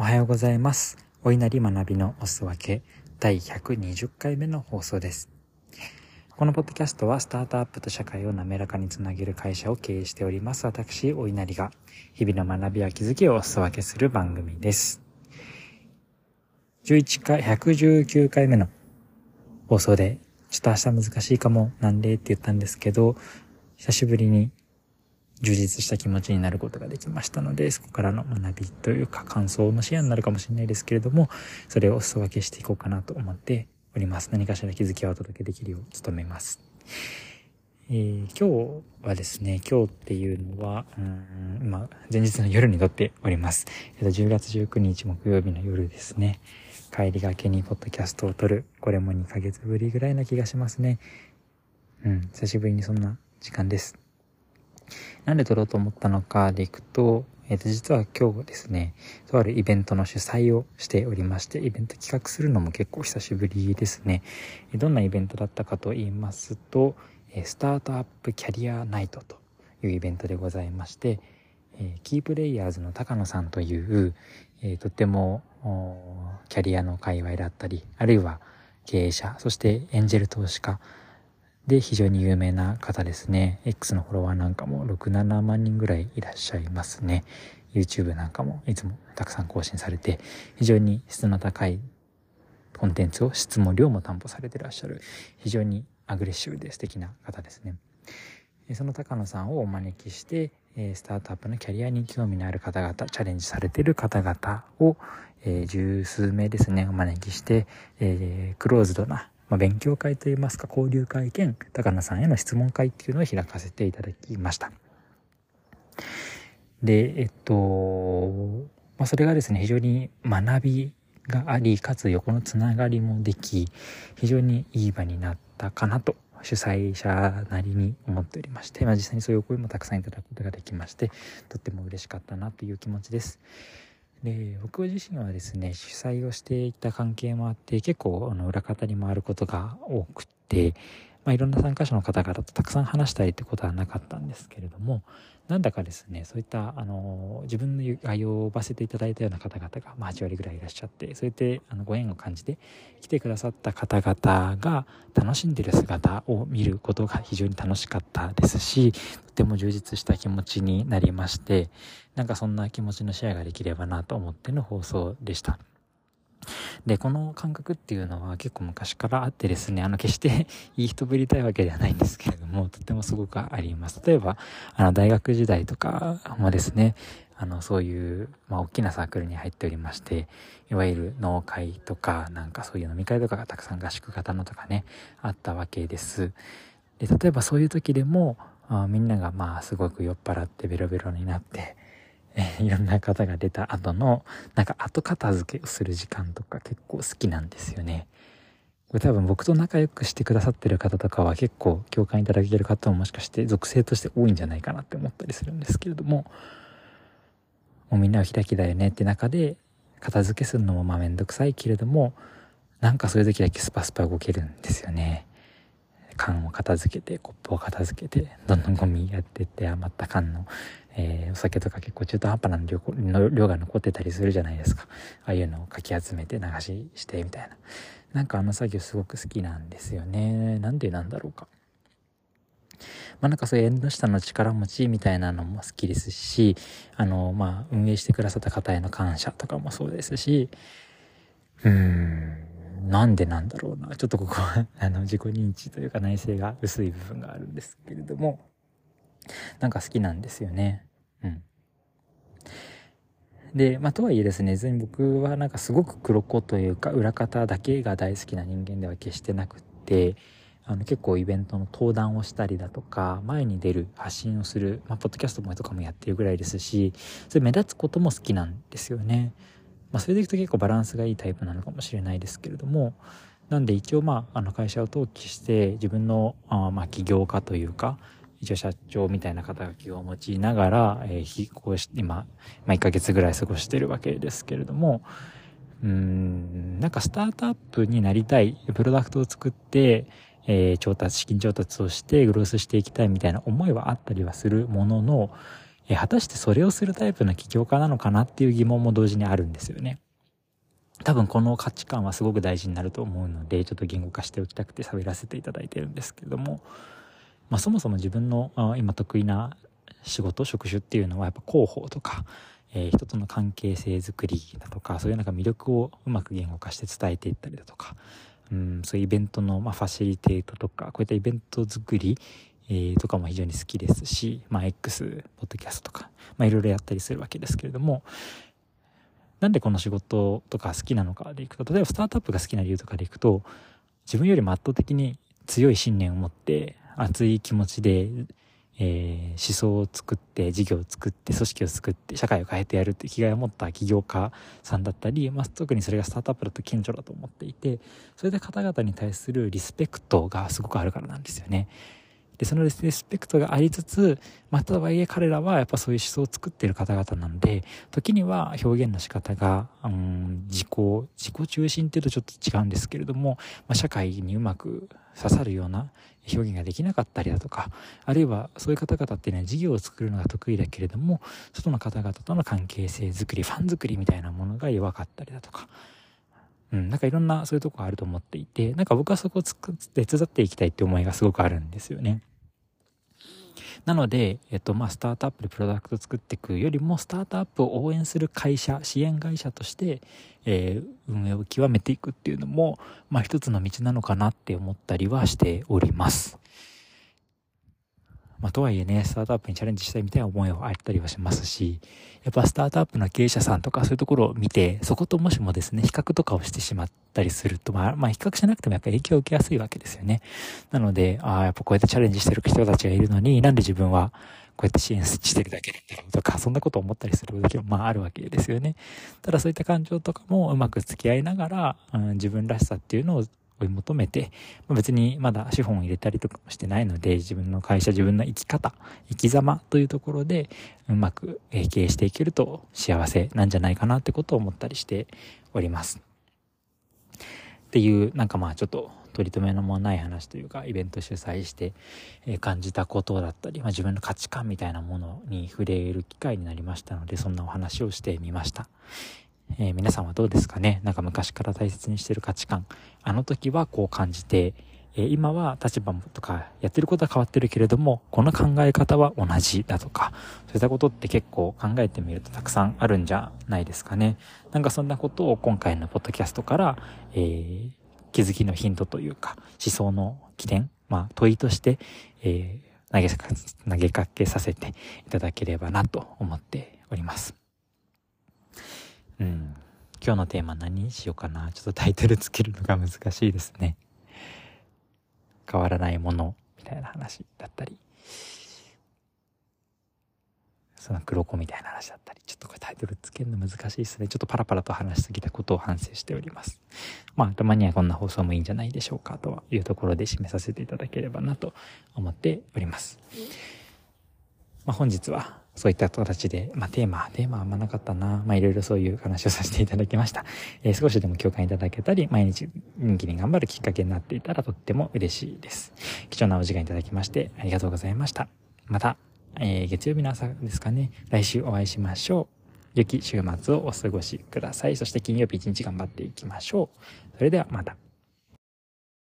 おはようございます。お稲荷学びのおすわけ第120回目の放送です。このポッドキャストはスタートアップと社会を滑らかにつなげる会社を経営しております私、お稲荷が日々の学びや気づきをおすわけする番組です。11回、119回目の放送で、ちょっと明日難しいかもなんでって言ったんですけど、久しぶりに充実した気持ちになることができましたので、そこからの学びというか感想のシェアになるかもしれないですけれども、それをお裾分けしていこうかなと思っております。何かしら気づきをお届けできるよう努めます。えー今日はですね、今日っていうのは、うん今、前日の夜に撮っております。えっと、10月19日木曜日の夜ですね。帰りがけにポッドキャストを撮る。これも2ヶ月ぶりぐらいな気がしますね。うん、久しぶりにそんな時間です。なんで撮ろうと思ったのかでいくと、えっ、と、実は今日ですね、とあるイベントの主催をしておりまして、イベント企画するのも結構久しぶりですね。どんなイベントだったかと言いますと、スタートアップキャリアナイトというイベントでございまして、キープレイヤーズの高野さんという、とってもキャリアの界隈だったり、あるいは経営者、そしてエンジェル投資家で非常に有名な方ですね。X のフォロワーなんかも6、7万人ぐらいいらっしゃいますね。YouTube なんかもいつもたくさん更新されて、非常に質の高いコンテンツを質も量も担保されてらっしゃる、非常にアグレッシブで素敵な方ですね。その高野さんをお招きして、スタートアップのキャリアに興味のある方々、チャレンジされている方々を、え十数名ですね、お招きして、えークローズドな、まあ、勉強会といいますか、交流会兼高野さんへの質問会っていうのを開かせていただきました。で、えっと、まあ、それがですね、非常に学びがあり、かつ横のつながりもでき、非常にいい場になったかなと、主催者なりに思っておりまして、まあ、実際にそういうお声もたくさんいただくことができまして、とっても嬉しかったなという気持ちです。で、僕自身はですね、主催をしていた関係もあって、結構あの裏方に回ることが多くて、まあ、いろんな参加者の方々とたくさん話したりってことはなかったんですけれども、なんだかですね、そういった、あの、自分が呼ばせていただいたような方々が、まあ、8割ぐらいいらっしゃって、そうやって、あの、ご縁を感じて来てくださった方々が楽しんでる姿を見ることが非常に楽しかったですし、とても充実した気持ちになりまして、なんかそんな気持ちのシェアができればなと思っての放送でした。で、この感覚っていうのは結構昔からあってですね、あの、決して いい人ぶりたいわけではないんですけれども、とてもすごくあります。例えば、あの、大学時代とかもですね、あの、そういう、まあ、大きなサークルに入っておりまして、いわゆる農会とか、なんかそういう飲み会とかがたくさん合宿型のとかね、あったわけです。で、例えばそういう時でも、あみんながまあ、すごく酔っ払ってベロベロになって、え ーいろんな方が出た後の、なんか後片付けをする時間とか結構好きなんですよね。これ多分僕と仲良くしてくださってる方とかは結構共感いただける方ももしかして属性として多いんじゃないかなって思ったりするんですけれども、もうみんなは開きだよねって中で、片付けするのもまあめんどくさいけれども、なんかそういう時だけスパスパ動けるんですよね。缶を片付けて、コップを片付けて、どんどんゴミやってって余った缶の、えーお酒とか結構中途半端な量量が残ってたりするじゃないですか。ああいうのをかき集めて流ししてみたいな。なんかあの作業すごく好きなんですよね。なんでなんだろうか。まあなんかそういう縁の下の力持ちみたいなのも好きですし、あの、まあ運営してくださった方への感謝とかもそうですし、うーん、なんでなんだろうな。ちょっとここは、あの、自己認知というか内省が薄い部分があるんですけれども、なんか好きなんですよね。うん。で、まあ、とはいえですね、全僕はなんかすごく黒子というか、裏方だけが大好きな人間では決してなくって、あの結構イベントの登壇をしたりだとか、前に出る発信をする、まあ、ポッドキャストもとかもやってるぐらいですし、それ目立つことも好きなんですよね。まあ、それでいくと結構バランスがいいタイプなのかもしれないですけれども、なんで一応まあ、あの会社を登記して自分のあまあ起業家というか、一応社長みたいな肩書きを持ちながら、えー、こうし今、まあ、1ヶ月ぐらい過ごしてるわけですけれども、うん、なんかスタートアップになりたい、プロダクトを作って、えー調達、資金調達をしてグロースしていきたいみたいな思いはあったりはするものの、え果たしてそれをするタイプの起業家なのかなっていう疑問も同時にあるんですよね。多分この価値観はすごく大事になると思うので、ちょっと言語化しておきたくて喋らせていただいてるんですけども、まあ、そもそも自分の今得意な仕事、職種っていうのはやっぱ広報とか、えー、人との関係性づくりだとか、そういうなんか魅力をうまく言語化して伝えていったりだとか、うん、そういうイベントの、まあ、ファシリテートとか、こういったイベント作り、えー、とかも非常に好きですし、まあ、X、ポッドキャストとか、まあ、いろいろやったりするわけですけれども、なんでこの仕事とか好きなのかでいくと、例えばスタートアップが好きな理由とかでいくと、自分よりも圧倒的に強い信念を持って、熱い気持ちで、えー、思想を作って、事業を作って、組織を作って、社会を変えてやるって気概を持った起業家さんだったり、まあ、特にそれがスタートアップだと顕著だと思っていて、それで方々に対するリスペクトがすごくあるからなんですよね。で、そのリスペクトがありつつ、またはいえ彼らはやっぱそういう思想を作っている方々なので、時には表現の仕方が、うん、自己、自己中心っていうとちょっと違うんですけれども、まあ、社会にうまく刺さるような表現ができなかったりだとか、あるいはそういう方々っていうのは事業を作るのが得意だけれども、外の方々との関係性づくり、ファン作りみたいなものが弱かったりだとか、うん、なんかいろんなそういうとこがあると思っていて、なんか僕はそこを手伝っていきたいって思いがすごくあるんですよね。なので、えっと、まあ、スタートアップでプロダクト作っていくよりも、スタートアップを応援する会社、支援会社として、えー、運営を極めていくっていうのも、まあ、一つの道なのかなって思ったりはしております。まあ、とはいえね、スタートアップにチャレンジしたいみたいな思いはあったりはしますし、やっぱスタートアップの経営者さんとかそういうところを見て、そこともしもですね、比較とかをしてしまったりすると、まあ、まあ、比較しなくてもやっぱり影響を受けやすいわけですよね。なので、ああ、やっぱこうやってチャレンジしてる人たちがいるのに、なんで自分はこうやって支援してるだけなんだろうとか、そんなことを思ったりする時もまああるわけですよね。ただそういった感情とかもうまく付き合いながら、うん、自分らしさっていうのを追い求めて、ま、別にまだ資本を入れたりとかもしてないので、自分の会社、自分の生き方、生き様というところで、うまく経営していけると幸せなんじゃないかなってことを思ったりしております。っていう、なんかまあちょっと取り留めのもない話というか、イベント主催して感じたことだったり、まあ、自分の価値観みたいなものに触れる機会になりましたので、そんなお話をしてみました。えー、皆さんはどうですかね？なんか昔から大切にしてる価値観。あの時はこう感じて、えー、今は立場とかやってることは変わってるけれども、この考え方は同じだとか、そういったことって結構考えてみるとたくさんあるんじゃないですかね。なんかそんなことを今回のポッドキャストから、えー、気づきのヒントというか、思想の起点、まあ問いとして、えー、投げかけさせていただければなと思っております。うん。今日のテーマ何にしようかな。ちょっとタイトルつけるのが難しいですね。変わらないものみたいな話だったり、その黒子みたいな話だったり、ちょっとこれタイトルつけるの難しいですね。ちょっとパラパラと話しすぎたことを反省しております。まあ、たまにはこんな放送もいいんじゃないでしょうか、というところで締めさせていただければなと思っております。まあ、本日はそういった形で、まあ、テーマ、テーマはあんまなかったな。まあ、いろいろそういう話をさせていただきました。えー、少しでも共感いただけたり、毎日人気に頑張るきっかけになっていたらとっても嬉しいです。貴重なお時間いただきましてありがとうございました。また、えー、月曜日の朝ですかね、来週お会いしましょう。良き週末をお過ごしください。そして金曜日一日頑張っていきましょう。それではまた。